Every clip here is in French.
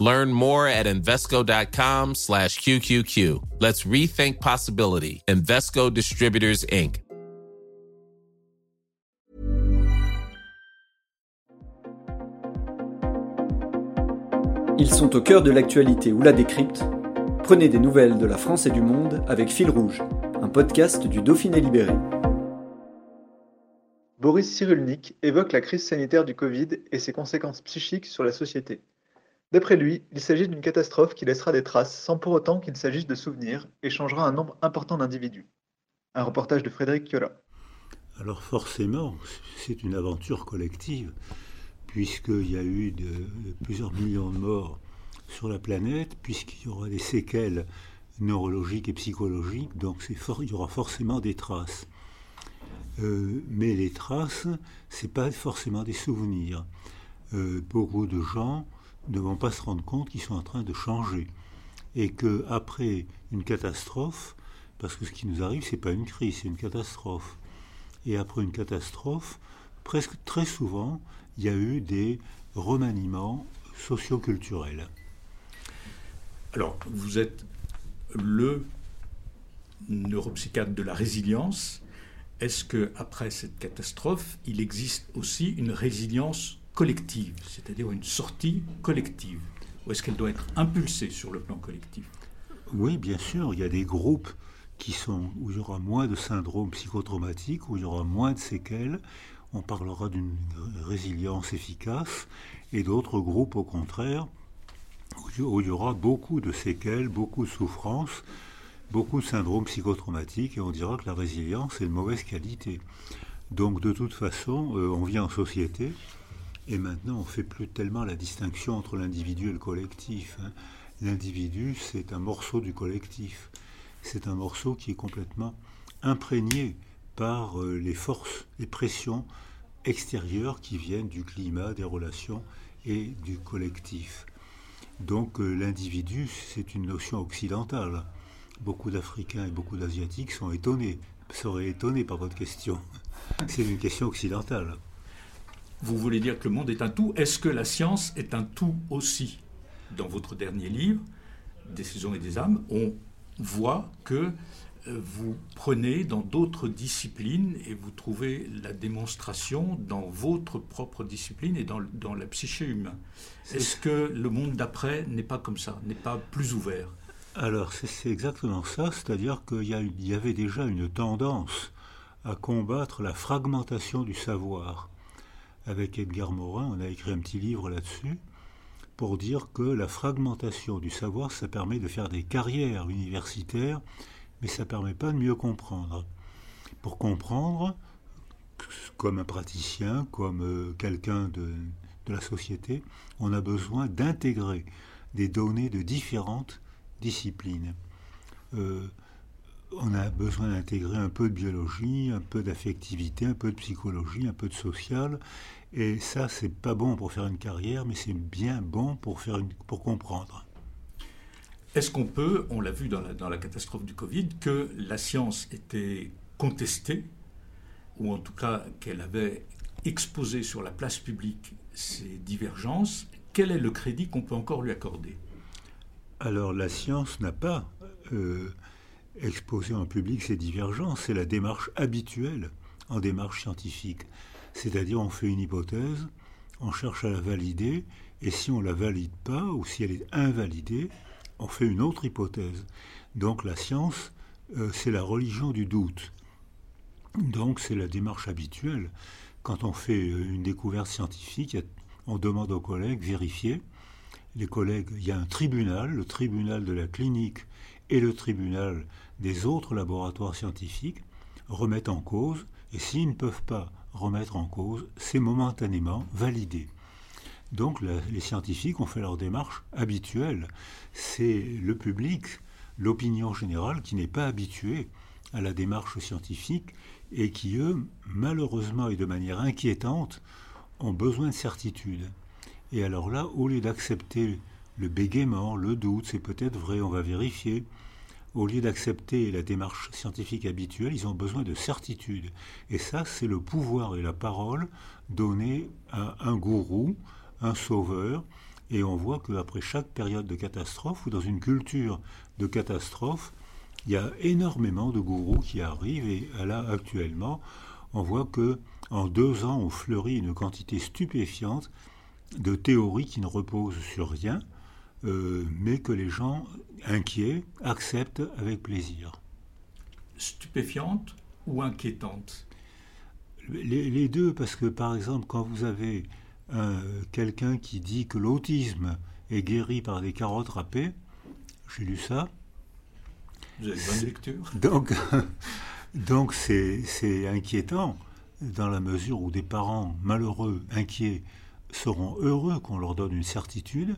Learn more at Invesco.com slash QQQ. Let's rethink possibility. Invesco Distributors, Inc. Ils sont au cœur de l'actualité ou la décrypte. Prenez des nouvelles de la France et du monde avec Fil Rouge, un podcast du Dauphiné Libéré. Boris Cyrulnik évoque la crise sanitaire du Covid et ses conséquences psychiques sur la société. D'après lui, il s'agit d'une catastrophe qui laissera des traces sans pour autant qu'il s'agisse de souvenirs et changera un nombre important d'individus. Un reportage de Frédéric Kiola. Alors forcément, c'est une aventure collective, puisqu'il y a eu plusieurs millions de morts sur la planète, puisqu'il y aura des séquelles neurologiques et psychologiques, donc il y aura forcément des traces. Euh, mais les traces, c'est pas forcément des souvenirs. Euh, beaucoup de gens ne vont pas se rendre compte qu'ils sont en train de changer. Et qu'après une catastrophe, parce que ce qui nous arrive, c'est pas une crise, c'est une catastrophe. Et après une catastrophe, presque très souvent, il y a eu des remaniements socioculturels. Alors, vous êtes le neuropsychiatre de la résilience. Est-ce que après cette catastrophe, il existe aussi une résilience collective, c'est-à-dire une sortie collective Ou est-ce qu'elle doit être impulsée sur le plan collectif? Oui, bien sûr, il y a des groupes qui sont où il y aura moins de syndromes psychotraumatiques, où il y aura moins de séquelles, on parlera d'une résilience efficace, et d'autres groupes au contraire, où il y aura beaucoup de séquelles, beaucoup de souffrances, beaucoup de syndromes psychotraumatiques, et on dira que la résilience est de mauvaise qualité. Donc de toute façon, euh, on vit en société, et maintenant, on ne fait plus tellement la distinction entre l'individu et le collectif. Hein. L'individu, c'est un morceau du collectif. C'est un morceau qui est complètement imprégné par euh, les forces, les pressions extérieures qui viennent du climat, des relations et du collectif. Donc euh, l'individu, c'est une notion occidentale. Beaucoup d'Africains et beaucoup d'Asiatiques sont étonnés, seraient étonnés par votre question. C'est une question occidentale vous voulez dire que le monde est un tout. Est-ce que la science est un tout aussi? Dans votre dernier livre, Des saisons et des âmes, on voit que euh, vous prenez dans d'autres disciplines et vous trouvez la démonstration dans votre propre discipline et dans, dans la psyché humaine. Est-ce que le monde d'après n'est pas comme ça, n'est pas plus ouvert? Alors c'est exactement ça, c'est-à-dire qu'il y, y avait déjà une tendance à combattre la fragmentation du savoir avec Edgar Morin, on a écrit un petit livre là-dessus, pour dire que la fragmentation du savoir, ça permet de faire des carrières universitaires, mais ça ne permet pas de mieux comprendre. Pour comprendre, comme un praticien, comme euh, quelqu'un de, la société, on a besoin d'intégrer des données de différentes disciplines. Euh, on a besoin d'intégrer un peu de biologie, un peu d'affectivité, un peu de psychologie, un peu de social. Et ça, c'est pas bon pour faire une carrière, mais c'est bien bon pour, faire pour comprendre. Est-ce qu'on peut, on l'a vu dans la, dans la catastrophe du Covid, que la science était contestée, ou en tout cas qu'elle avait exposé sur la place publique ces divergences? Quel est le crédit qu'on peut encore lui accorder? Alors la science n'a pas euh, exposer en public ces divergences. C'est la démarche habituelle en démarche scientifique. C'est-à-dire on fait une hypothèse, on cherche à la valider, et si on ne la valide pas, ou si elle est invalidée, on fait une autre hypothèse. Donc la science, euh, c'est la religion du doute. Donc c'est la démarche habituelle. Quand on fait euh, une découverte scientifique, on demande aux collègues vérifier. Les collègues, il y a un tribunal, le tribunal de la clinique et le tribunal des autres laboratoires scientifiques remettent en cause, et s'ils ne peuvent pas remettre en cause, c'est momentanément validé. Donc les scientifiques ont fait leur démarche habituelle. C'est le public l'opinion générale qui n'est pas habituée à la démarche scientifique et qui, eux, malheureusement et de manière inquiétante, ont besoin de certitude. Et alors là, au lieu d'accepter le bégaiement, le doute, c'est peut-être vrai, on va vérifier, au lieu d'accepter la démarche scientifique habituelle, ils ont besoin de certitude. Et ça, c'est le pouvoir et la parole donnés à un gourou, un sauveur. Et on voit qu'après chaque période de catastrophe, ou dans une culture de catastrophe, il y a énormément de gourous qui arrivent. Et là, actuellement, on voit que en deux ans, on fleurit une quantité stupéfiante de théories qui ne reposent sur rien, euh, mais que les gens inquiets acceptent avec plaisir. Stupéfiante ou inquiétante? Les, deux, parce que par exemple, quand vous avez quelqu'un qui dit que l'autisme est guéri par des carottes râpées, j'ai lu ça. Vous avez une bonne lecture. Donc, donc c'est inquiétant dans la mesure où des parents malheureux, inquiets, seront heureux qu'on leur donne une certitude.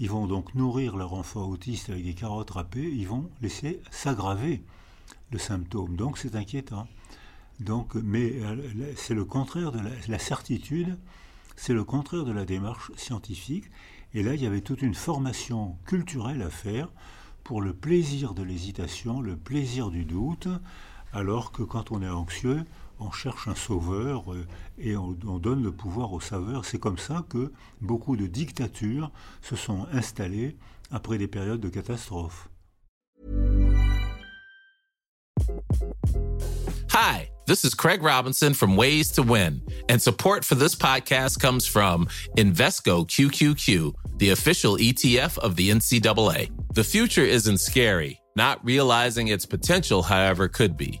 Ils vont donc nourrir leur enfant autiste avec des carottes râpées, ils vont laisser s'aggraver le symptôme. Donc c'est inquiétant. Donc, mais euh, c'est le contraire de la, certitude, c'est le contraire de la démarche scientifique. Et là, il y avait toute une formation culturelle à faire pour le plaisir de l'hésitation, le plaisir du doute, alors que quand on est anxieux, on cherche un sauveur euh, et on, donne le pouvoir au sauveur. C'est comme ça que beaucoup de dictatures se sont installées après des périodes de catastrophe. Hi, this is Craig Robinson from Ways to Win, and support for this podcast comes from Invesco QQQ, the official ETF of the NCAA. The future isn't scary. Not realizing its potential, however, could be.